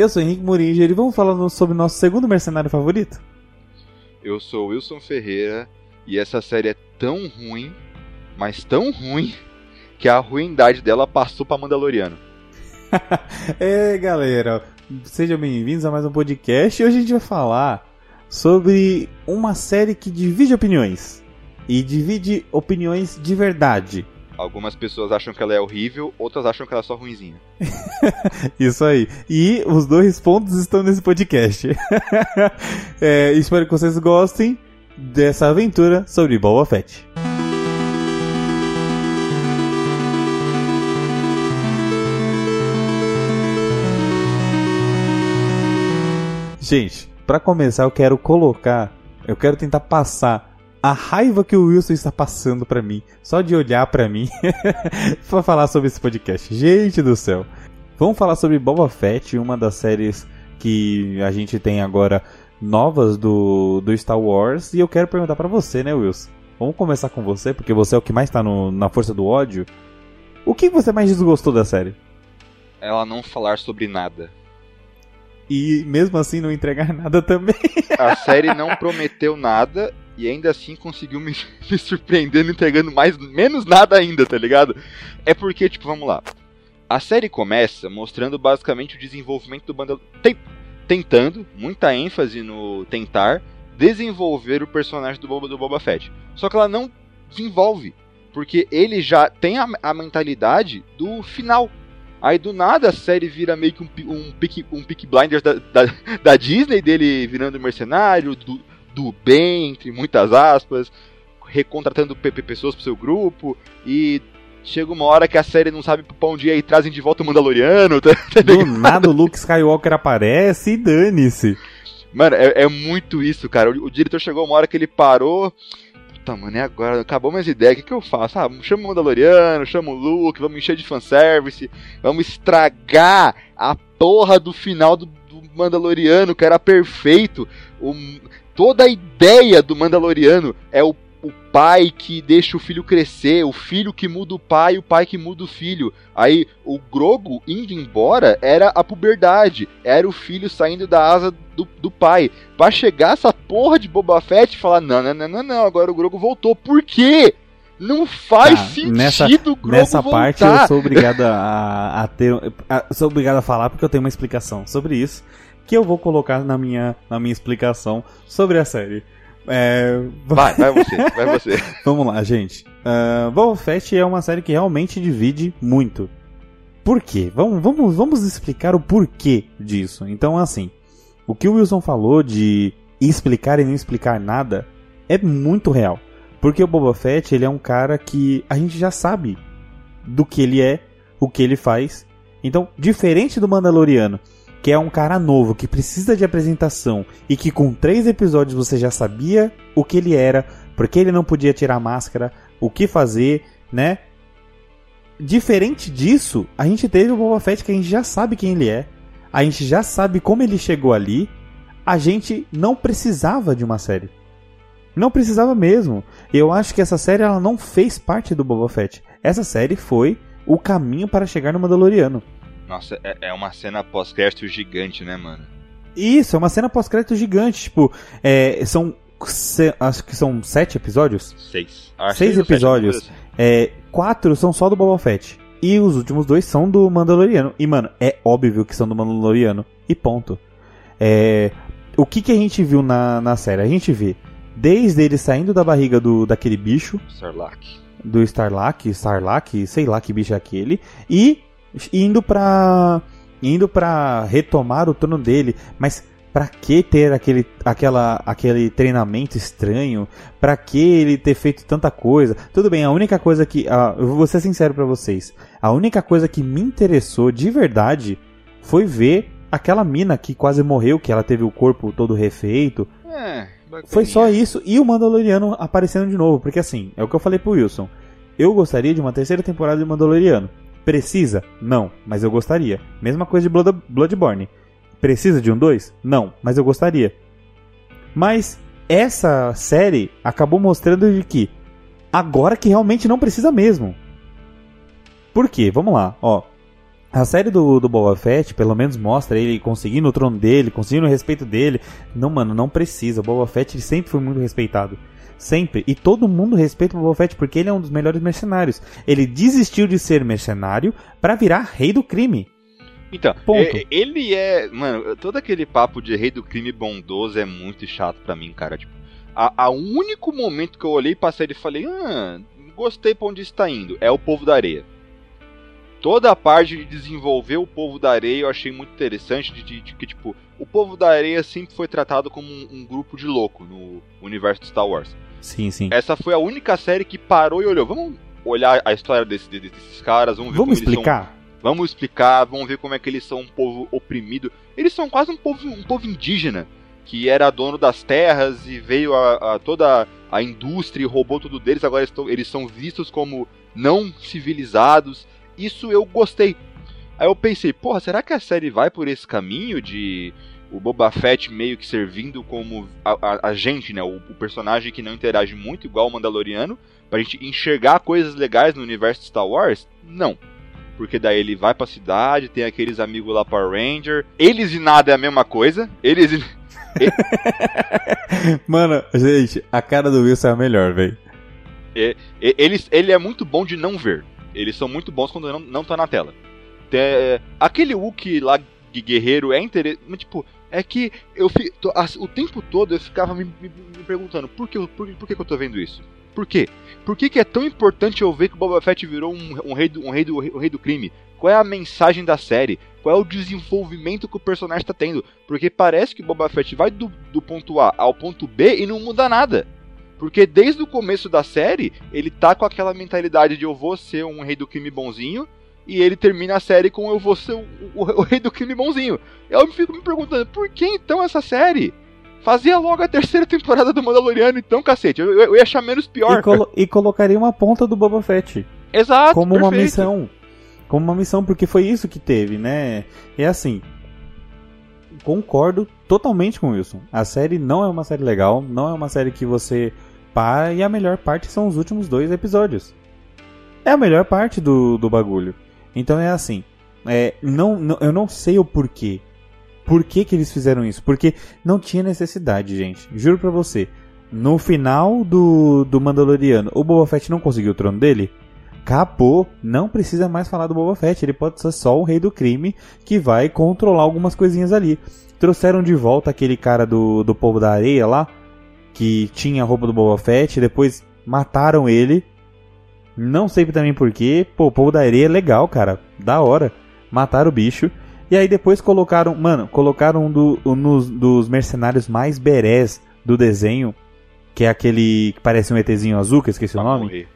Eu sou Henrique Muringer e vamos falar sobre o nosso segundo mercenário favorito? Eu sou Wilson Ferreira e essa série é tão ruim, mas tão ruim, que a ruindade dela passou pra Mandaloriano. é, galera, sejam bem-vindos a mais um podcast e hoje a gente vai falar sobre uma série que divide opiniões. E divide opiniões de verdade. Algumas pessoas acham que ela é horrível, outras acham que ela é só ruinzinha. Isso aí. E os dois pontos estão nesse podcast. é, espero que vocês gostem dessa aventura sobre Boba Fett. Gente, para começar eu quero colocar, eu quero tentar passar a raiva que o Wilson está passando para mim, só de olhar para mim, para falar sobre esse podcast. Gente do céu. Vamos falar sobre Boba Fett, uma das séries que a gente tem agora novas do, do Star Wars. E eu quero perguntar para você, né, Wilson? Vamos começar com você, porque você é o que mais tá no, na força do ódio. O que você mais desgostou da série? Ela não falar sobre nada. E mesmo assim não entregar nada também. A série não prometeu nada e ainda assim conseguiu me, me surpreendendo entregando mais menos nada ainda, tá ligado? É porque, tipo, vamos lá. A série começa mostrando basicamente o desenvolvimento do banda Tem, tentando, muita ênfase no tentar desenvolver o personagem do Boba, do Boba Fett. Só que ela não desenvolve, porque ele já tem a, a mentalidade do final. Aí do nada a série vira meio que um, um, pick, um pick blinders da, da, da Disney, dele virando mercenário, do, do bem, entre muitas aspas, recontratando pessoas pro seu grupo, e chega uma hora que a série não sabe pra onde ir e trazem de volta o Mandaloriano. Tá, tá do nada o Luke Skywalker aparece e dane-se. Mano, é, é, muito isso, cara. O, o, diretor chegou uma hora que ele parou. Puta, mano, é agora? Acabou minhas ideias. O que, que eu faço? Ah, chama o Mandaloriano, chama o Luke, vamos encher de fanservice, vamos estragar a porra do final do, do Mandaloriano, que era perfeito. O, toda a ideia do Mandaloriano é o, o pai que deixa o filho crescer, o filho que muda o pai, o pai que muda o filho. Aí o Grogu indo embora era a puberdade, era o filho saindo da asa do, do pai. Pra chegar essa porra de Boba Fett e falar: não, não, não, não, não, agora o Grogu voltou. Por quê? Não faz tá, sentido nessa, Grogu Nessa voltar. parte eu sou obrigado a, a ter. A, sou obrigado a falar porque eu tenho uma explicação sobre isso que eu vou colocar na minha, na minha explicação sobre a série. É... Vai, vai você, vai você. Vamos lá, gente. Uh, Boba Fett é uma série que realmente divide muito. Por quê? Vamos, vamos, vamos explicar o porquê disso. Então, assim, o que o Wilson falou de explicar e não explicar nada é muito real. Porque o Boba Fett, ele é um cara que a gente já sabe do que ele é, o que ele faz. Então, diferente do Mandaloriano, que é um cara novo, que precisa de apresentação e que com três episódios você já sabia o que ele era, porque ele não podia tirar a máscara, o que fazer, né? Diferente disso, a gente teve o Boba Fett que a gente já sabe quem ele é, a gente já sabe como ele chegou ali, a gente não precisava de uma série. Não precisava mesmo. Eu acho que essa série ela não fez parte do Boba Fett. Essa série foi o caminho para chegar no Mandaloriano. Nossa, é, é uma cena pós-crédito gigante, né, mano? Isso, é uma cena pós-crédito gigante. Tipo, é, são. Se, acho que são sete episódios? Seis. Ah, seis episódios. É, quatro são só do Boba Fett. E os últimos dois são do Mandaloriano. E, mano, é óbvio que são do Mandaloriano. E ponto. É, o que, que a gente viu na, na série? A gente vê desde ele saindo da barriga do daquele bicho. Sarlacc. Do Starlac, Starlac, sei lá que bicho é aquele. E indo pra indo para retomar o trono dele, mas para que ter aquele, aquela, aquele treinamento estranho? Para que ele ter feito tanta coisa? Tudo bem, a única coisa que. Uh, eu vou ser sincero para vocês. A única coisa que me interessou de verdade foi ver aquela mina que quase morreu, que ela teve o corpo todo refeito. É, foi só isso e o Mandaloriano aparecendo de novo. Porque assim, é o que eu falei pro Wilson. Eu gostaria de uma terceira temporada de Mandaloriano. Precisa? Não, mas eu gostaria. Mesma coisa de Blood, Bloodborne. Precisa de um 2? Não, mas eu gostaria. Mas essa série acabou mostrando de que agora que realmente não precisa mesmo. Por quê? Vamos lá, ó. A série do, do Boba Fett, pelo menos mostra ele conseguindo o trono dele, conseguindo o respeito dele. Não, mano, não precisa. O Boba Fett ele sempre foi muito respeitado. Sempre. E todo mundo respeita o Boba Fett porque ele é um dos melhores mercenários. Ele desistiu de ser mercenário para virar rei do crime. Então, Ponto. Ele é. Mano, todo aquele papo de rei do crime bondoso é muito chato pra mim, cara. Tipo, a, a único momento que eu olhei pra série e falei, ah, gostei pra onde está indo, é o povo da areia toda a parte de desenvolver o povo da areia eu achei muito interessante de, que tipo o povo da areia sempre foi tratado como um, um, grupo de louco no universo de Star Wars sim sim. Essa foi a única série que parou e olhou. Vamos olhar a história desse, desses caras vamos ver vamos explicar são, vamos explicar vamos ver como é que eles são um povo oprimido. Eles são quase um povo um povo indígena que era dono das terras e veio a, a toda a indústria e roubou tudo deles. Agora eles são vistos como não civilizados. Isso eu gostei. Aí eu pensei, porra, será que a série vai por esse caminho de o Boba Fett meio que servindo como a, a, a gente, né? O, o, personagem que não interage muito igual o Mandaloriano, pra gente enxergar coisas legais no universo de Star Wars? Não. Porque daí ele vai pra cidade, tem aqueles amigos lá Power Ranger. Eles e nada é a mesma coisa. Eles e... Mano, gente, a cara do Wilson é a melhor, velho. É, ele, ele é muito bom de não ver. Eles são muito bons quando não, não tá na tela. Tem, aquele Wookie lá de guerreiro é interessante. Tipo, é que eu fi, to, a, o tempo todo eu ficava me, me, me perguntando por que, por, por que, que eu tô vendo isso? Por quê? Por que, que é tão importante eu ver que o Boba Fett virou um, um, rei, do, um, rei, do, um rei do crime? Qual é a mensagem da série? Qual é o desenvolvimento que o personagem está tendo? Porque parece que o Boba Fett vai do, do ponto A ao ponto B e não muda nada. Porque desde o começo da série, ele tá com aquela mentalidade de eu vou ser um rei do crime bonzinho, e ele termina a série com eu vou ser o, o, o rei do crime bonzinho. Eu fico me perguntando, por que então essa série? Fazia logo a terceira temporada do Mandaloriano, então, cacete. Eu, eu ia achar menos pior. E, colo e, colocaria uma ponta do Boba Fett. Exato. Como perfeito. uma missão. Como uma missão, porque foi isso que teve, né? É assim. Concordo totalmente com Wilson. A série não é uma série legal, não é uma série que você para e a melhor parte são os últimos dois episódios. É a melhor parte do, do bagulho. Então é assim. É, não, não, eu não sei o porquê. Por que, que eles fizeram isso? Porque não tinha necessidade, gente. Juro pra você. No final do, do Mandaloriano, o Boba Fett não conseguiu o trono dele? Acabou. Não precisa mais falar do Boba Fett. Ele pode ser só o rei do crime que vai controlar algumas coisinhas ali. Trouxeram de volta aquele cara do, do povo da areia lá que tinha a roupa do Boba Fett, depois mataram ele. Não sei também porquê. Pô, o povo da areia é legal, cara. Da hora. Mataram o bicho. E aí depois colocaram, mano, colocaram um, do, um dos mercenários mais berés do desenho, que é aquele que parece um ETzinho azul, que eu esqueci pra o nome. Morrer.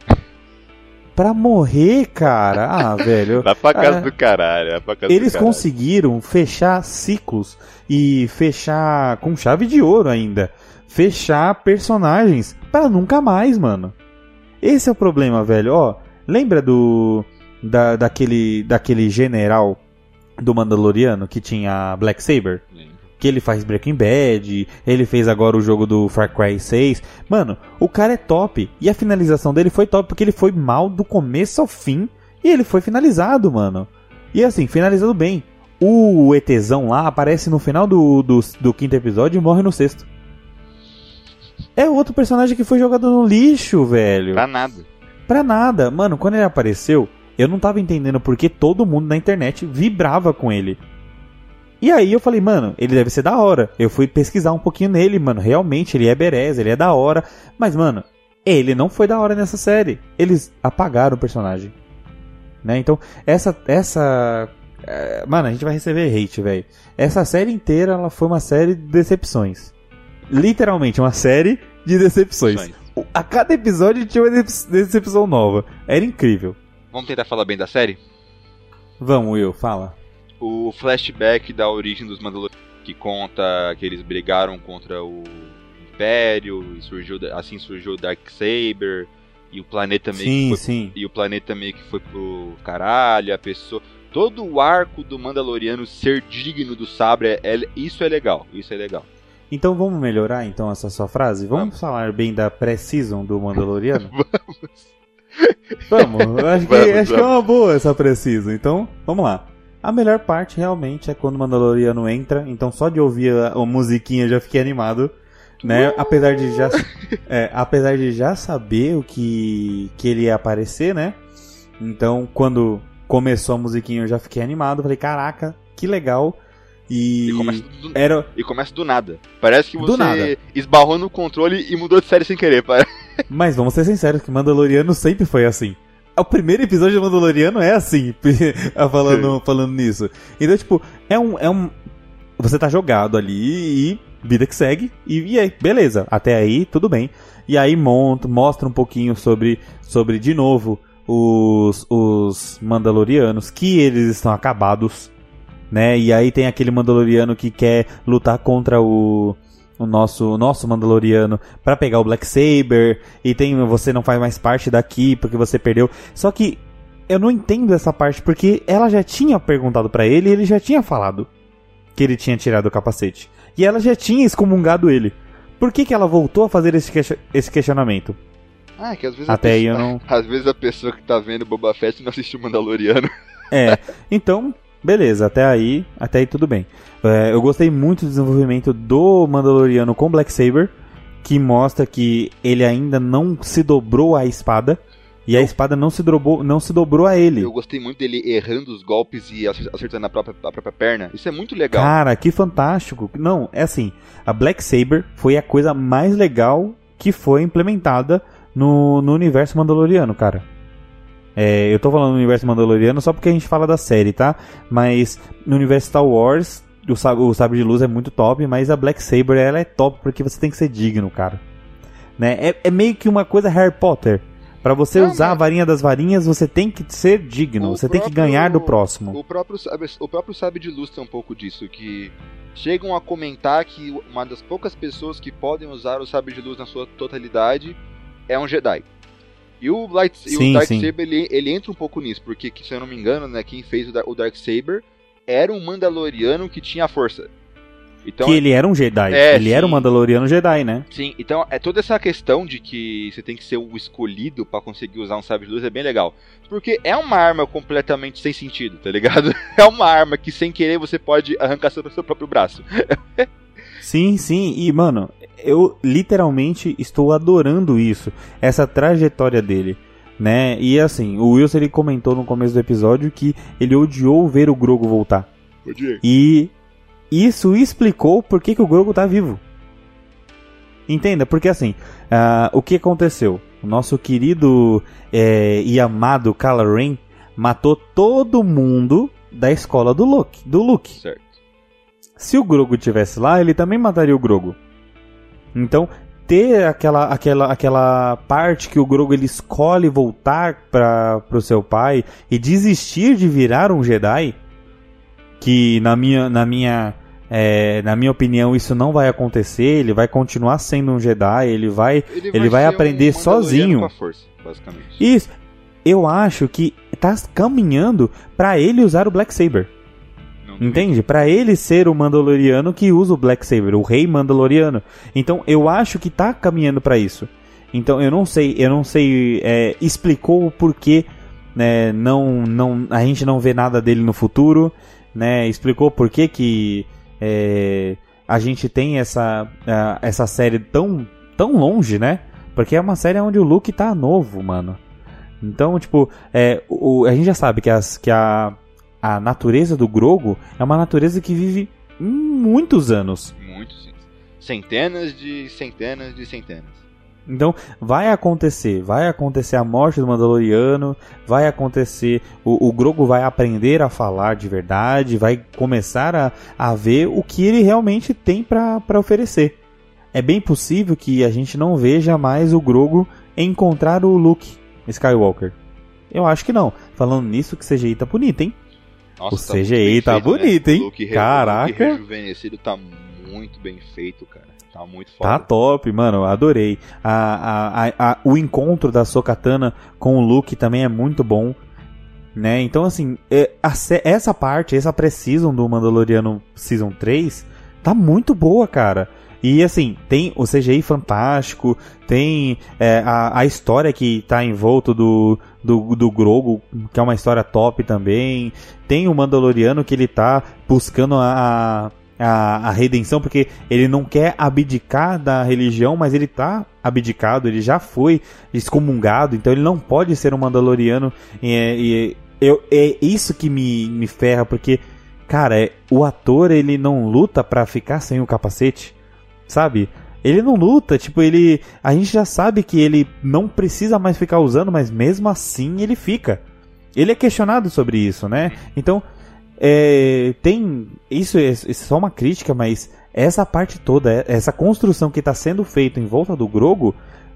Pra morrer, cara. Ah, velho. Vai pra casa ah, do caralho. Pra casa eles do caralho. conseguiram fechar ciclos e fechar com chave de ouro ainda fechar personagens para nunca mais, mano. Esse é o problema, velho. Ó, lembra do da, daquele daquele general do Mandaloriano que tinha Black Saber? Que ele faz Breaking Bad, ele fez agora o jogo do Far Cry 6. Mano, o cara é top. E a finalização dele foi top porque ele foi mal do começo ao fim e ele foi finalizado, mano. E assim, finalizado bem. O ETzão lá aparece no final do, do, do quinto episódio e morre no sexto. É outro personagem que foi jogado no lixo, velho. Pra nada. Pra nada. Mano, quando ele apareceu, eu não tava entendendo porque todo mundo na internet vibrava com ele. E aí eu falei, mano, ele deve ser da hora. Eu fui pesquisar um pouquinho nele, mano. Realmente, ele é berez, ele é da hora. Mas, mano, ele não foi da hora nessa série. Eles apagaram o personagem. Né? Então, essa. essa é... Mano, a gente vai receber hate, velho. Essa série inteira ela foi uma série de decepções literalmente uma série de decepções. A cada episódio tinha uma decepção nova. Era incrível. Vamos tentar falar bem da série? Vamos, Will, fala. O flashback da origem dos Mandalorianos, que conta que eles brigaram contra o Império, e surgiu, assim surgiu o Darksaber, e o planeta meio sim, que foi, sim. e o planeta meio que foi pro caralho, a pessoa todo o arco do Mandaloriano ser digno do sabre, é, é, isso é legal, isso é legal. Então vamos melhorar então essa sua frase? Vamos, vamos. falar bem da pré-season do Mandaloriano? vamos. Vamos, acho, que, vamos, acho que é uma boa essa pré-season. Então, vamos lá. A melhor parte realmente é quando o Mandaloriano entra, então só de ouvir a, a musiquinha eu já fiquei animado. Né? Apesar de já é, apesar de já saber o que que ele ia aparecer, né? Então, quando começou a musiquinha eu já fiquei animado, falei, caraca, que legal. E, E começa do, era e começa do nada. Parece que você esbarrou no controle e mudou de série sem querer. Para... Mas vamos ser sinceros que Mandaloriano sempre foi assim. O primeiro episódio de Mandaloriano é assim, falando, falando nisso. Então, tipo, é um, é um. Você tá jogado ali e vida que segue. E, e aí, beleza. Até aí, tudo bem. E aí monta, mostra um pouquinho sobre, sobre de novo, os, os Mandalorianos, que eles estão acabados. Né? E aí tem aquele Mandaloriano que quer lutar contra o, o nosso, nosso Mandaloriano pra pegar o Black Saber e tem você não faz mais parte daqui porque você perdeu. Só que eu não entendo essa parte porque ela já tinha perguntado pra ele e ele já tinha falado que ele tinha tirado o capacete. E ela já tinha excomungado ele. Por que, que ela voltou a fazer esse, esse questionamento? Ah, é que às vezes Até a aí pessoa, eu não- Às vezes a pessoa que tá vendo Boba Fett não assistiu Mandaloriano. É, então, beleza, até aí, até aí tudo bem. É, eu gostei muito do desenvolvimento do Mandaloriano com Black Saber, que mostra que ele ainda não se dobrou à espada e a espada não se dobrou, não se dobrou a ele. Eu gostei muito dele errando os golpes e acer- acertando a própria, a própria perna. Isso é muito legal. Cara, que fantástico. Não, é assim, a Black Saber foi a coisa mais legal que foi implementada no, no universo mandaloriano, cara. É, eu tô falando no universo mandaloriano só porque a gente fala da série, tá? Mas no universo Star Wars, o, sab- o sabre de luz é muito top, mas a Black Saber ela é top porque você tem que ser digno, cara. Né? É, é meio que uma coisa Harry Potter. Pra você Não, usar mas- a varinha das varinhas, você tem que ser digno, O você tem que próprio- ganhar do próximo. O próprio, sabe- o próprio Sabe de Luz tem um pouco disso, que chegam a comentar que uma das poucas pessoas que podem usar o Sabre de Luz na sua totalidade é um Jedi. E o, Light, e Sim, o Dark sim. Saber ele, ele entra um pouco nisso, porque que, se eu não me engano, né, quem fez o, Dar- o Dark Saber era um Mandaloriano que tinha a força. Então, que ele era um Jedi. É, ele era um sim. Mandaloriano Jedi, né? Sim, então é toda essa questão de que você tem que ser o escolhido pra conseguir usar um sabre de luz é bem legal. Porque é uma arma completamente sem sentido, tá ligado? É uma arma que sem querer você pode arrancar seu, seu próprio braço. Sim, sim. E, mano, eu literalmente estou adorando isso. Essa trajetória dele. Né? E assim, o Wilson ele comentou no começo do episódio que ele odiou ver o Grogo voltar. E isso explicou por que, que o Grogu tá vivo. Entenda, porque assim, ah, o que aconteceu? O nosso querido eh, e amado Kylo Ren matou todo mundo da escola do Luke. Do Luke. Certo. Se o Grogu tivesse lá, ele também mataria o Grogu. Então, ter aquela, aquela, aquela parte que o Grogu ele escolhe voltar para pro seu pai e desistir de virar um Jedi, que na minha, na minha, é, na minha opinião isso não vai acontecer. Ele vai continuar sendo um Jedi. Ele vai Ele vai ser aprender Mandaloriano sozinho. Com a força, basicamente. isso. Eu acho que tá caminhando para ele usar o Black Saber. Entende? Pra ele ser o Mandaloriano que usa o Black Saber, o rei Mandaloriano. Então eu acho que tá caminhando pra isso. Então eu não sei, eu não sei, é, explicou o porquê, né? Não, não, a gente não vê nada dele no futuro, né? Explicou por que que é, a gente tem essa, essa série tão, tão longe, né? Porque é uma série onde o Luke tá novo, mano. Então, tipo, é, o, a gente já sabe que, as, que a, a natureza do Grogo é uma natureza que vive muitos anos. Muito sim. Centenas de centenas de centenas. Então, vai acontecer, vai acontecer a morte do Mandaloriano, vai acontecer, o, o Grogo vai aprender a falar de verdade, vai começar a, a ver o que ele realmente tem pra pra oferecer. É bem possível que a gente não veja mais o Grogo encontrar o Luke Skywalker. Eu acho que não. Falando nisso, que CGI tá bonito, hein? Nossa, O tá CGI bem tá feito, né? bonito, hein? O Luke re- Caraca. O rejuvenescido tá muito bem feito, cara. Tá muito foda. Tá top, mano, adorei. A, a, a, o encontro da Sokatana com o Luke também é muito bom. Né? Então, assim, é, a essa parte, essa pré-season do Mandaloriano Season 3, tá muito boa, cara. E assim, tem o CGI fantástico, tem é, a, a história que tá em volta do, do, do Grogo, que é uma história top também. Tem o Mandaloriano que ele tá buscando a, a, a redenção, porque ele não quer abdicar da religião, mas ele tá abdicado, ele já foi excomungado, então ele não pode ser um Mandaloriano. E, eu, é isso que me, me ferra, porque, cara, é, o ator ele não luta para ficar sem o capacete sabe? Ele não luta, tipo, ele. A gente já sabe que ele não precisa mais ficar usando, mas mesmo assim ele fica. Ele é questionado sobre isso, né? Então, é, tem. Isso é, é só uma crítica, mas essa parte toda, essa construção que está sendo feita em volta do Grogo,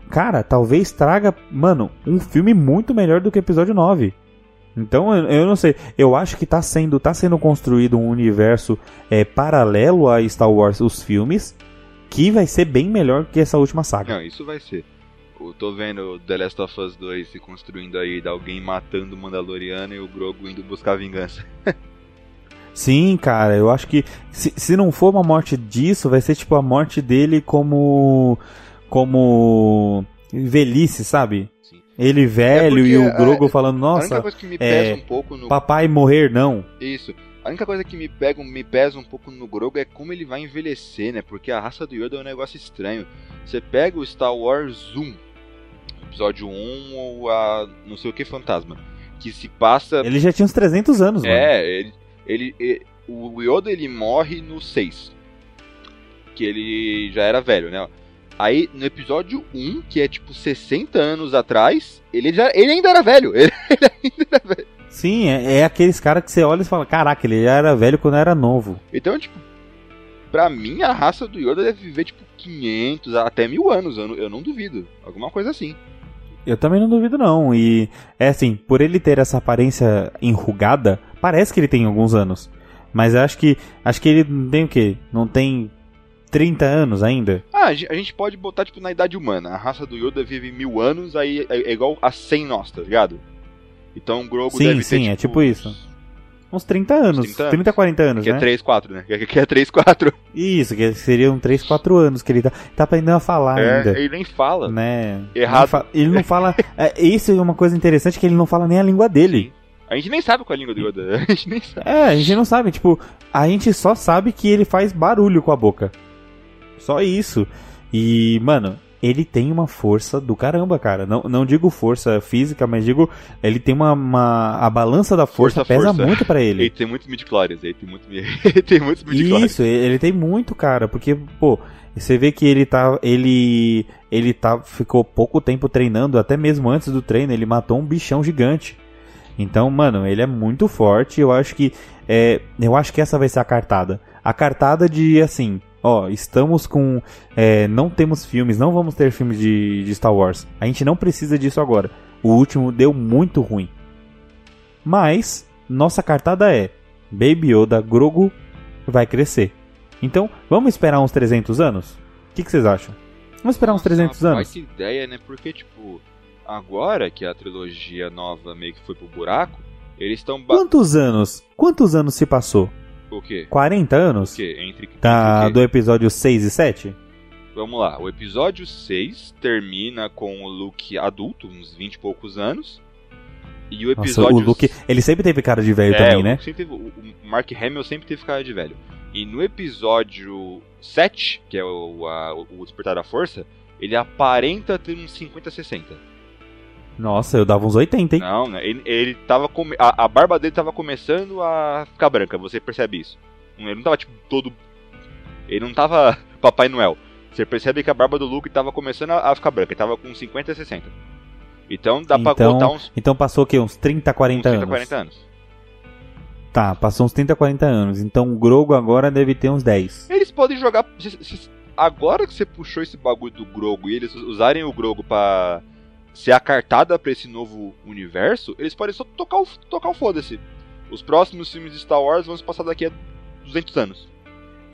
cara, talvez traga, mano, um filme muito melhor do que o episódio 9. Então, eu, eu não sei, eu acho que está sendo, tá sendo construído um universo é, paralelo a Star Wars, os filmes, que vai ser bem melhor que essa última saga. Não, isso vai ser. Eu tô vendo The Last of Us 2 se construindo aí, de alguém matando o Mandaloriano e o Grogu indo buscar vingança. Sim, cara, eu acho que se, se não for uma morte disso, vai ser tipo a morte dele como. como. velhice, sabe? Ele velho é e o Grogu a, falando, nossa. A única coisa que me pesa é, um pouco no. Papai morrer, não. Isso. A única coisa que me pega, me pesa um pouco no Grogu é como ele vai envelhecer, né? Porque a raça do Yoda é um negócio estranho. Você pega o Star Wars 1, episódio 1 ou a não sei o que fantasma, que se passa Ele já tinha uns 300 anos, é, mano. É, ele, ele, ele o Yoda ele morre no 6. Que ele já era velho, né? Aí no episódio 1, que é tipo 60 anos atrás, ele já ele ainda era velho. Ele, ele ainda era velho. Sim, é, é aqueles caras que você olha e fala, caraca, ele já era velho quando era novo. Então, tipo, pra mim a raça do Yoda deve viver, tipo, 500 até mil anos, eu não, eu não duvido. Alguma coisa assim. Eu também não duvido não, e é assim, por ele ter essa aparência enrugada, parece que ele tem alguns anos. Mas eu acho que acho que ele não tem o quê? Não tem 30 anos ainda? Ah, a gente pode botar, tipo, na idade humana. A raça do Yoda vive mil anos, aí é, é igual a 100 nós, tá ligado? Então o Grogu sim, deve sim, ter, Sim, é tipo isso. Uns 30 anos, 30, anos. 30 40 anos, que é né? Que é 3, 4, né? Que é 3, 4. Isso, que seriam 3, 4 anos que ele tá, tá aprendendo a falar é, ainda. ele nem fala. Né? Errado. Ele não fala... é, isso é uma coisa interessante, que ele não fala nem a língua dele. Sim. A gente nem sabe qual é a língua do Yoda. A gente nem sabe. É, a gente não sabe. Tipo, a gente só sabe que ele faz barulho com a boca. Só isso. E, mano, ele tem uma força do caramba, cara. Não, não digo força física, mas digo, ele tem uma. uma a balança da força, força pesa força. muito para ele. Ele tem muitos midichlorians, ele tem, muito, ele tem muitos midichlorians. Isso, ele tem muito, cara, porque, pô, você vê que ele tá. Ele. Ele tá. Ficou pouco tempo treinando, até mesmo antes do treino, ele matou um bichão gigante. Então, mano, ele é muito forte. Eu acho que. É, eu acho que essa vai ser a cartada. A cartada de assim ó, estamos com. É, não temos filmes, não vamos ter filmes de, de Star Wars. A gente não precisa disso agora. O último deu muito ruim. Mas, nossa cartada é: Baby Yoda Grogu vai crescer. Então, vamos esperar uns 300 anos? O que, que vocês acham? Vamos esperar uns 300 nossa, anos? Que ideia, né? Porque, tipo, agora que a trilogia nova meio que foi pro buraco, eles estão. Quantos anos? Quantos anos se passou? O quê? 40 anos? O quê? Entre, entre do episódio 6 e 7? Vamos lá, o episódio 6 termina com o Luke adulto, uns 20 e poucos anos. E o episódio. Nossa, o Luke, ele sempre teve cara de velho é, também, né? Teve, o Mark Hamill sempre teve cara de velho. E no episódio 7, que é o, a, o Despertar da Força, ele aparenta ter uns 50, 60. Nossa, eu dava uns 80, hein? Não, né? Ele, ele tava. Com... A, a, barba dele tava começando a ficar branca, você percebe isso. Ele não tava, tipo, todo. Ele não tava Papai Noel. Você percebe que a barba do Luke tava começando a, a ficar branca, ele tava com 50 e 60. Então dá então, pra contar uns. Então passou o quê? Uns 30, 40 uns 30, anos? 40 anos. Tá, passou uns 30, 40 anos. Então o Grogo agora deve ter uns 10. Eles podem jogar. Agora que você puxou esse bagulho do Grogo e eles usarem o Grogo pra ser a cartada para esse novo universo, eles podem só tocar o, tocar o foda-se. Os próximos filmes de Star Wars vão se passar daqui a 200 anos.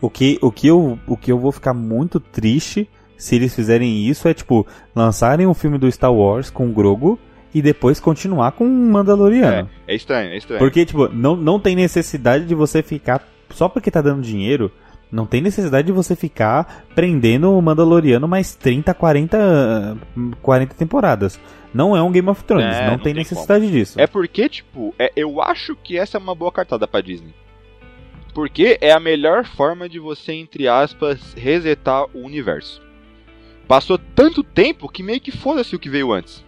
O que, o, que eu, o que eu vou ficar muito triste se eles fizerem isso é, tipo, lançarem um filme do Star Wars com o Grogu e depois continuar com o Mandaloriano. É, é estranho, é estranho. Porque, tipo, não, não tem necessidade de você ficar. Só porque tá dando dinheiro, Não tem necessidade de você ficar prendendo o Mandaloriano mais 30, 40, 40 temporadas. Não é um Game of Thrones, É, não, não tem tem necessidade disso. É porque, tipo, é- eu acho que essa é uma boa cartada pra Disney. Porque é a melhor forma de você, entre aspas, resetar o universo. Passou tanto tempo que meio que foda-se o que veio antes.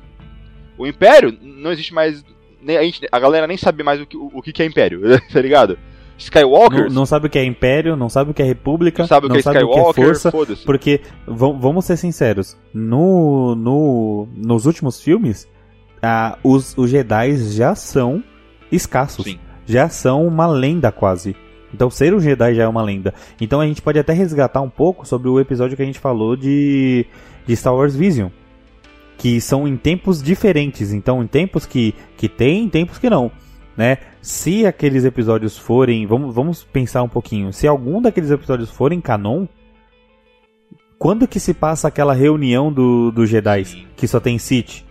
O Império não existe mais. nem- A, gente- a galera nem sabe mais o que, o, o que é Império, tá ligado? Skywalker Não, não sabe o que é Império, não sabe o que é República, não sabe o que é sabe o que é Skywalker, Força. Porque, vam- vamos ser sinceros, no, no, nos últimos filmes, ah, os, os Jedi já são escassos. Sim. Já são uma lenda quase. Então ser um Jedi já é uma lenda. Então a gente pode até resgatar um pouco sobre o episódio que a gente falou de, de Star Wars Vision. Que são em tempos diferentes. Então em tempos que, que tem, em tempos que não. Né? Se aqueles episódios forem. Vamos, vamos pensar um pouquinho. Se algum daqueles episódios forem canon. Quando que se passa aquela reunião do, dos Jedi que só tem Sith?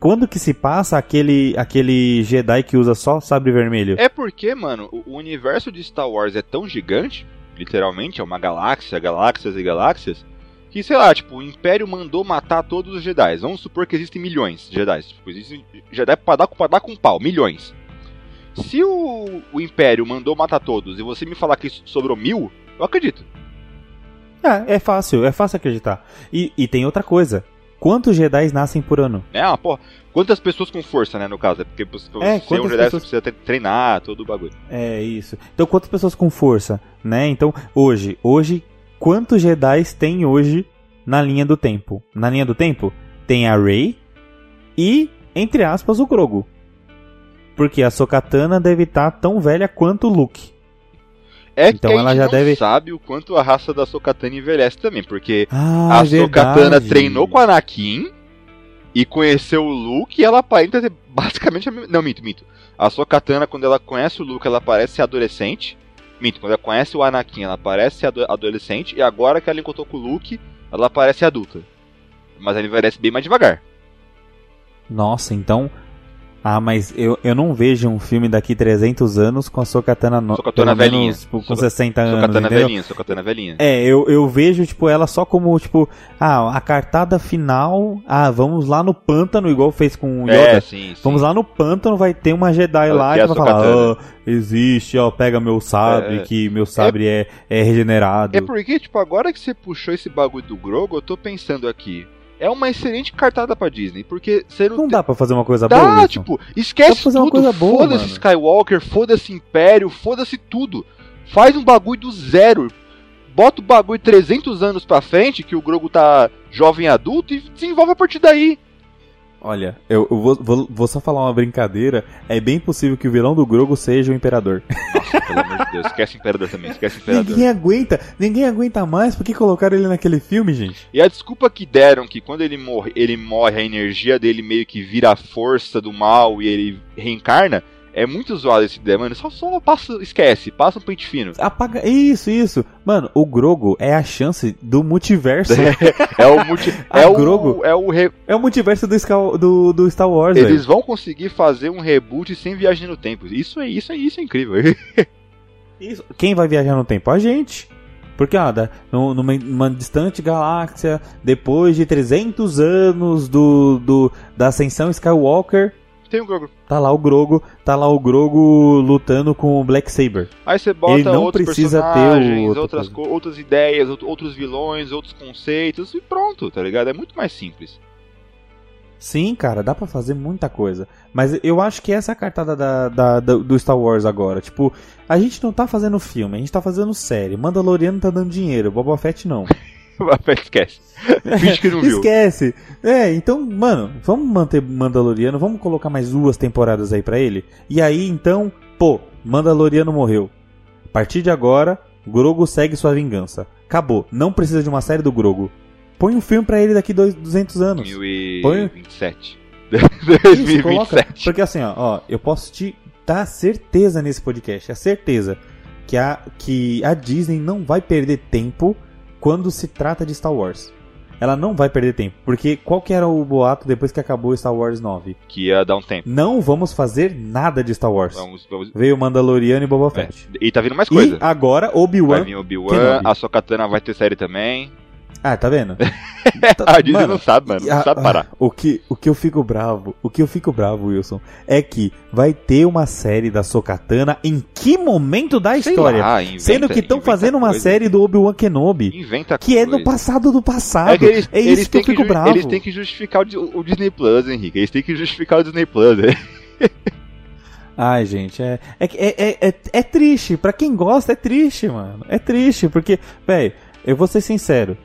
Quando que se passa aquele, aquele Jedi que usa só sabre vermelho? É porque, mano, o o universo de Star Wars é tão gigante, literalmente, é uma galáxia, galáxias e galáxias, que, sei lá, tipo, o Império mandou matar todos os Jedi. Vamos supor que existem milhões de Jedi. Tipo, existem Jedi pra dar, pra dar com pau, milhões. Se o, o Império mandou matar todos e você me falar que sobrou mil, eu acredito. É, é fácil, é fácil acreditar. E, e tem outra coisa. Quantos Jedi nascem por ano? É, uma porra. Quantas pessoas com força, né, no caso? É porque pra você É, ser um Jedi pessoas- você precisa tre- treinar, todo o bagulho. É isso. Então quantas pessoas com força, né? Então hoje, hoje quantos Jedi tem hoje na linha do tempo? Na linha do tempo tem a Rey e entre aspas o Grogu. Porque a Sokatana deve estar tão velha quanto o Luke. É Então que a ela já deve- sabe o quanto a raça da Sokatana envelhece também, porque Ah, a Sokatana verdade. treinou com o Anakin e conheceu o Luke e ela aparenta ter basicamente a mesma... Não, minto, minto. A Sokatana, quando ela conhece o Luke, ela parece ser adolescente. Minto, quando ela conhece o Anakin, ela parece adolescente. E agora que ela encontrou com o Luke, ela parece adulta. Mas ela envelhece bem mais devagar. Nossa, então. Ah, mas eu, eu não vejo um filme daqui 300 anos com a Sokatana, no... Sokatana menos, velhinha. tipo, com Soka- 60 anos. Sokatana velhinha, Sokatana velhinha. É, eu, eu vejo, tipo, ela só como, tipo, ah, a cartada final, ah, vamos lá no pântano, igual fez com o Yoda. É, sim, sim. Vamos lá no pântano, vai ter uma Jedi Ela lá quer que a vai falar. "Ah, existe, ó, pega meu sabre, É. que meu sabre é, é regenerado. É porque, tipo, agora que você puxou esse bagulho do Grogu, eu tô pensando aqui. É uma excelente cartada pra Disney, porque você não, Não tem- dá pra fazer uma coisa Dá, boa, tipo, Dá esquece fazer uma tudo. foda-se. Skywalker, foda-se Império, foda-se tudo. Faz um bagulho do zero. Bota o bagulho 300 anos pra frente, que o Grogu tá jovem adulto, e desenvolve a partir daí. Olha, eu, eu vou, vou- vou só falar uma brincadeira. É bem possível que o vilão do Grogu seja o Imperador. Nossa, pelo amor de Deus, esquece o Imperador também, esquece o Imperador. Ninguém aguenta, ninguém aguenta mais. Por que colocaram ele naquele filme, gente? E a desculpa que deram que quando ele morre, ele morre, a energia dele meio que vira a força do mal e ele reencarna, é muito zoado esse ideia, mano. Só, só passa, esquece, passa um pente fino. Apaga. Isso, isso. Mano, o Grogu é a chance do multiverso. É o multi, é o Grogu. é o re- é o multiverso do, do, do Star Wars, eles vão conseguir fazer um reboot sem viagem no tempo. Isso é isso é isso é incrível. Isso. Quem vai viajar no tempo? A gente. Porque, ó, numa, numa distante galáxia, depois de 300 anos do, do, da ascensão Skywalker, Tem o Grogu. tá lá o Grogu, tá lá o Grogu lutando com o Black Saber. Aí você bota Ele não precisa ter o outras, co- outras ideias, out- outros vilões, outros conceitos e pronto, tá ligado? É muito mais simples. Sim, cara, dá pra fazer muita coisa. Mas eu acho que essa é a cartada da, da- da- do Star Wars agora. Tipo, a gente não tá fazendo filme, a gente tá fazendo série. Mandaloriano tá dando dinheiro, Boba Fett não. Esquece. Finge que não viu. Esquece. É, então, mano, vamos manter Mandaloriano, vamos colocar mais duas temporadas aí pra ele. E aí, então, pô, Mandaloriano morreu. A partir de agora, Grogu segue sua vingança. Acabou. Não precisa de uma série do Grogu. Põe um filme pra ele daqui dois, 200 anos. 2027. Isso, coloca. 2027. Porque assim, ó, ó, eu posso te dar certeza nesse podcast, a certeza que a, que a Disney não vai perder tempo quando se trata de Star Wars. ela não vai perder tempo. Porque qual que era o boato depois que acabou Star Wars 9? Que ia dar um tempo. Não vamos fazer nada de Star Wars. Vamos, vamos... Veio Mandaloriano e Boba É. Fett. E tá vindo mais coisa. E agora Vai Obi-Wan. vir Obi-Wan, a Sokatana vai ter série também. Ah, tá vendo? Tá- a Disney mano, não sabe, mano. Não Ah, sabe parar. o, que, o que eu fico bravo, o que eu fico bravo, Wilson, é que vai ter uma série da Sokatana em que momento da Sei história? lá, inventa- Sendo que estão fazendo uma coisa. série do Obi-Wan Kenobi, Inventa que é coisa. no passado do passado. É que eles, é eles isso que eu fico ju- bravo. Eles têm que justificar o, o Disney Plus, Henrique. Eles têm que justificar o Disney Plus. Ai, gente, é, é, é, é, é, é triste. Pra quem gosta, é triste, mano. É triste, porque, velho, eu vou ser sincero.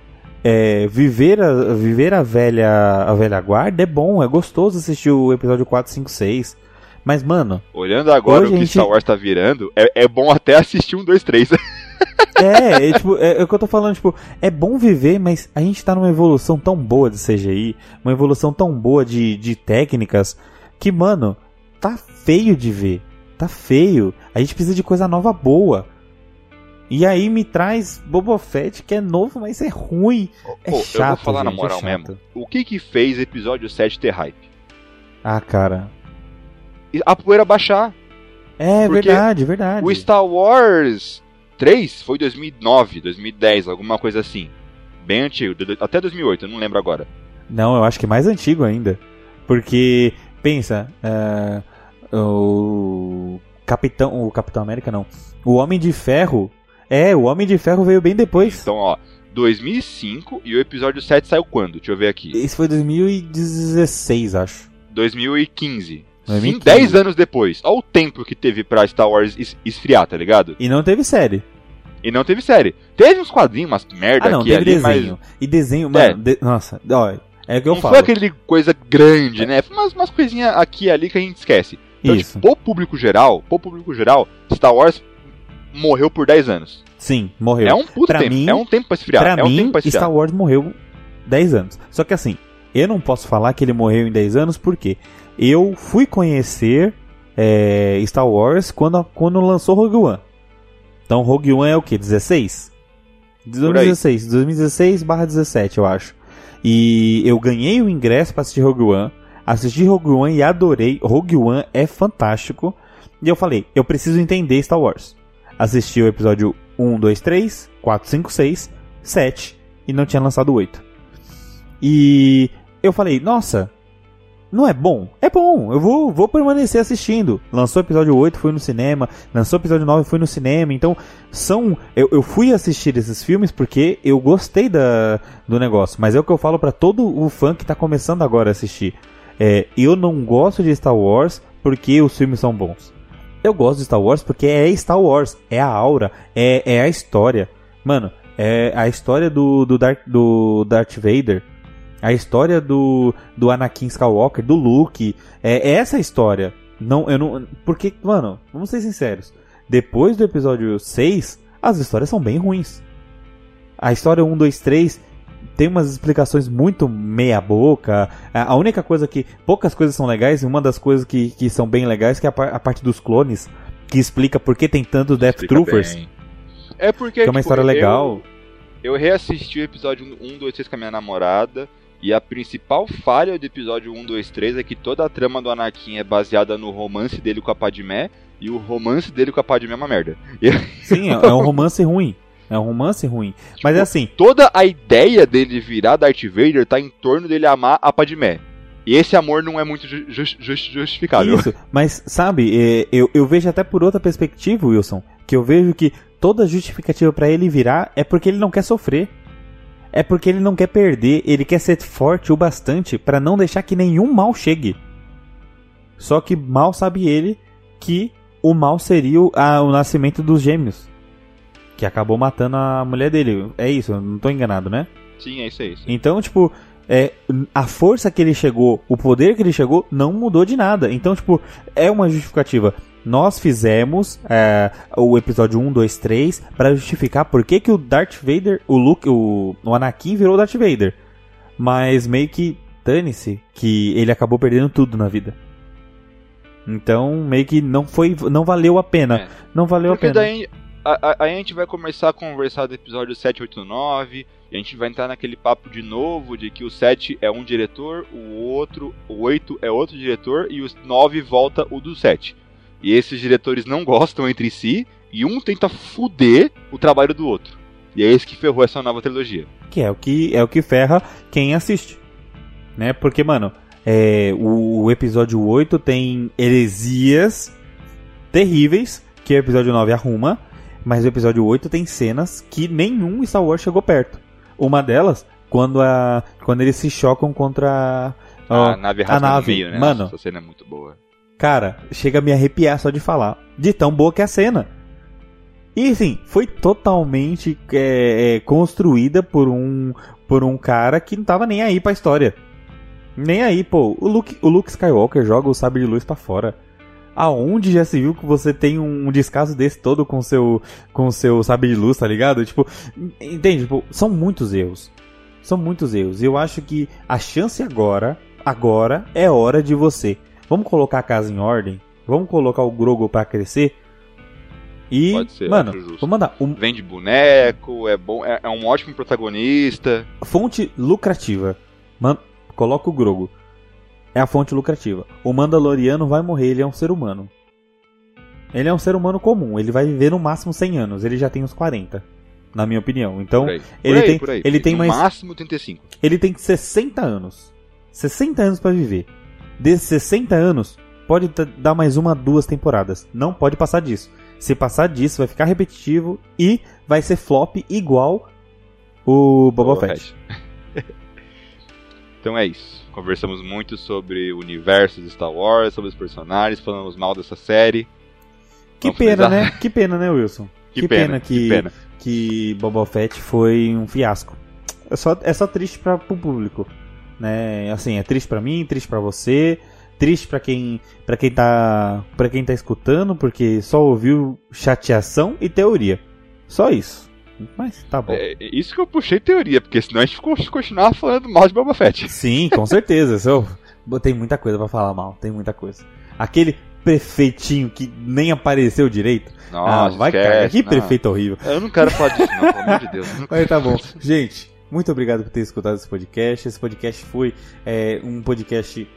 É, viver, a, viver a, velha, a velha guarda é bom, é gostoso assistir o episódio 4, 5, 6. Mas, mano, Olhando agora o que gente- Star Wars tá virando, é, é bom até assistir um, dois, três. é, é, tipo, é, é o que eu tô falando, tipo, é bom viver, mas a gente tá numa evolução tão boa de CGI, uma evolução tão boa de, de técnicas, que, mano, tá feio de ver. Tá feio. A gente precisa de coisa nova boa. E aí me traz Boba Fett, que é novo, mas é ruim. É chato, eu vou falar na gente, é moral chato. mesmo. O que que fez episódio 7 ter hype? Ah, cara. A poeira baixar. É Porque verdade, verdade. O Star Wars 3 foi 2009, 2010, alguma coisa assim. Bem antigo, até 2008, eu não lembro agora. Não, eu acho que é mais antigo ainda. Porque, pensa, é, o Capitão. O Capitão América não. O Homem de Ferro. É, o Homem de Ferro veio bem depois. Então, ó, 2005 e o episódio 7 saiu quando? Deixa eu ver aqui. Esse foi 2016, acho. 2015. 2015. Sim, 10 anos depois. Olha o tempo que teve pra Star Wars es- esfriar, tá ligado? E não teve série. E não teve série. Teve uns quadrinhos, umas merda Ah, não, aqui teve ali, mas desenho. E desenho, É. mano. de- Nossa, ó, é o que eu não falo. foi aquele coisa grande, né? Foi umas, umas coisinhas aqui e ali que a gente esquece. Então, Isso. tipo, pro público geral, pro público geral, Star Wars morreu por 10 anos. Sim, morreu. É um puto Pra tempo. mim- é um tempo pra esfriar. Pra é um mim, tempo pra esfriar. Star Wars morreu 10 anos. Só que assim, eu não posso falar que ele morreu em 10 anos porque eu fui conhecer é, Star Wars quando, quando lançou Rogue One. Então Rogue One é o que? 16? Por aí. 2016, 2016 barra 17, eu acho. E eu ganhei o ingresso pra assistir Rogue One. Assisti Rogue One e adorei. Rogue One é fantástico. E eu falei, eu preciso entender Star Wars. Assisti o episódio 1, 2, 3, 4, 5, 6, 7 e não tinha lançado o 8. E eu falei, nossa, não é bom? É bom, eu vou, vou permanecer assistindo. Lançou o episódio 8, fui no cinema. Lançou o episódio 9, fui no cinema. Então, são. Eu, eu fui assistir esses filmes porque eu gostei da, do negócio. Mas é o que eu falo pra todo o fã que tá começando agora a assistir. É, eu não gosto de Star Wars porque os filmes são bons. Eu gosto de Star Wars porque é Star Wars, é a aura, é, é a história. Mano, é a história do, do, Darth, do Darth Vader, a história do, do Anakin Skywalker, do Luke, é, é essa história. Não, eu não, porque, mano, vamos ser sinceros. Depois do episódio 6, as histórias são bem ruins. A história 1, 2, 3 tem umas explicações muito meia boca. A a única coisa que. Poucas coisas são legais, e uma das coisas que, que são bem legais que é a, a parte dos clones, que explica por que tem tanto Death Troopers. bem. É porque. Que é uma tipo, história eu- legal. Eu reassisti o episódio 1, 2, 3 com a minha namorada. E a principal falha do episódio 1, 2, 3 é que toda a trama do Anakin é baseada no romance dele com a Padmé. E o romance dele com a Padmé é uma merda. Sim, é, é um romance ruim. É um romance ruim. Mas é assim, toda a ideia dele virar Darth Vader tá em torno dele amar a Padmé. E esse amor não é muito ju- ju- ju- justificável. Isso, mas sabe, é, eu, eu vejo até por outra perspectiva, Wilson, que eu vejo que toda justificativa pra ele virar é porque ele não quer sofrer. É porque ele não quer perder, ele quer ser forte o bastante pra não deixar que nenhum mal chegue. Só que mal sabe ele que o mal seria o, a- o nascimento dos gêmeos. Que acabou matando a mulher dele. É isso, não tô enganado, né? Sim, é isso aí. sim. Então, tipo, é, a força que ele chegou, o poder que ele chegou, não mudou de nada. Então, tipo, é uma justificativa. Nós fizemos é, o episódio 1, 2, 3 para justificar por que, que o Darth Vader, o Luke, o, o Anakin virou Darth Vader. Mas meio que dane-se que ele acabou perdendo tudo na vida. Então, meio que não foi, não valeu a pena. É. Não valeu Porque a pena. daí Aí a, gente vai começar a conversar do episódio 7, 8, 9. E a gente vai entrar naquele papo de novo de que o 7 é um diretor, o outro, o 8 é outro diretor e o 9 volta o do 7. E esses diretores não gostam entre si e um tenta fuder o trabalho do outro. E é isso que ferrou essa nova trilogia. Que é o que é o que ferra quem assiste. Né? Porque, mano, é, o, o episódio 8 tem heresias terríveis que o episódio 9 arruma, mas o episódio 8 tem cenas que nenhum Star Wars chegou perto. Uma delas, quando, a, quando eles se chocam contra a, a nave, a nave. Meio, né? Mano, essa cena é muito boa. Cara, chega a me arrepiar só de falar. De tão boa que é a cena. E sim, foi totalmente é, é, construída por um, por um cara que não tava nem aí pra história. Nem aí, pô. O Luke, o Luke Skywalker joga o sabre de luz para fora. Aonde já se viu que você tem um descaso desse todo com seu com seu sabre de luz, tá ligado? Tipo, entende? Tipo, são muitos erros. São muitos erros. E eu acho que a chance agora, agora é hora de você Vamos colocar a casa em ordem? Vamos colocar o Grogo para crescer? E, Pode ser, mano, vamos mandar. Um... Vende boneco, é bom, é, é, um ótimo protagonista. Fonte lucrativa. Man... Coloca o Grogo. É a fonte lucrativa. O Mandaloriano vai morrer, ele é um ser humano. Ele é um ser humano comum, ele vai viver no máximo 100 anos, ele já tem uns 40, na minha opinião. Então, ele aí, tem ele tem no mais máximo 35. Ele tem 60 anos. 60 anos para viver desses 60 anos, pode dar mais uma, duas temporadas. Não pode passar disso. Se passar disso, vai ficar repetitivo e vai ser flop igual o Boba Fett. Então é isso. Conversamos muito sobre o universo de Star Wars, sobre os personagens, falamos mal dessa série. Que Vamos pena, né? Que pena, né, Wilson? Que, que pena, pena, que, que pena que Boba Fett foi um fiasco. É só, é só triste para o público né? Assim, é triste para mim, triste para você, triste para quem para quem tá para quem tá escutando, porque só ouviu chateação e teoria. Só isso. Mas tá bom. É, isso que eu puxei teoria, porque senão a gente continuava falando mal de Boba Fett. Sim, com certeza. eu, tem muita coisa para falar mal, tem muita coisa. Aquele prefeitinho que nem apareceu direito. Nossa, ah, vai cagar. Que não. prefeito horrível. Eu não quero falar disso, não, pelo amor de Deus. Mas tá bom. Gente, muito obrigado por ter escutado esse podcast. Esse podcast foi é, um podcast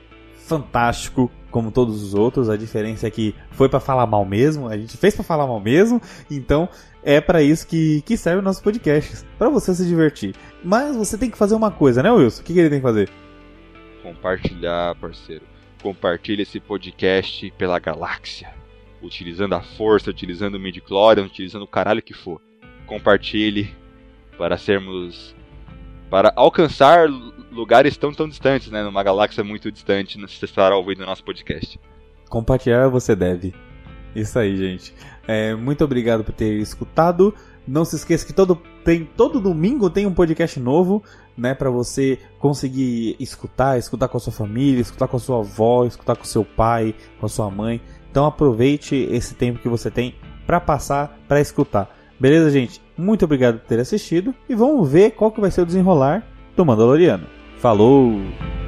fantástico, como todos os outros. A diferença é que foi para falar mal mesmo. A gente fez para falar mal mesmo. Então é para isso que, que serve o nosso podcast, para você se divertir. Mas você tem que fazer uma coisa, né, Wilson? O que, que ele tem que fazer? Compartilhar, parceiro. Compartilhe esse podcast pela galáxia. Utilizando a força, utilizando o midi utilizando o caralho que for. Compartilhe para sermos para alcançar lugares tão tão distantes, né, numa galáxia muito distante, se você estará ouvindo o nosso podcast. Compartilhar você deve. Isso aí, gente. É, muito obrigado por ter escutado. Não se esqueça que todo, tem, todo domingo tem um podcast novo, né, para você conseguir escutar, escutar com a sua família, escutar com a sua avó, escutar com seu pai, com a sua mãe. Então aproveite esse tempo que você tem para passar, para escutar. Beleza, gente? Muito obrigado por ter assistido e vamos ver qual que vai ser o desenrolar do Mandaloriano. Falou!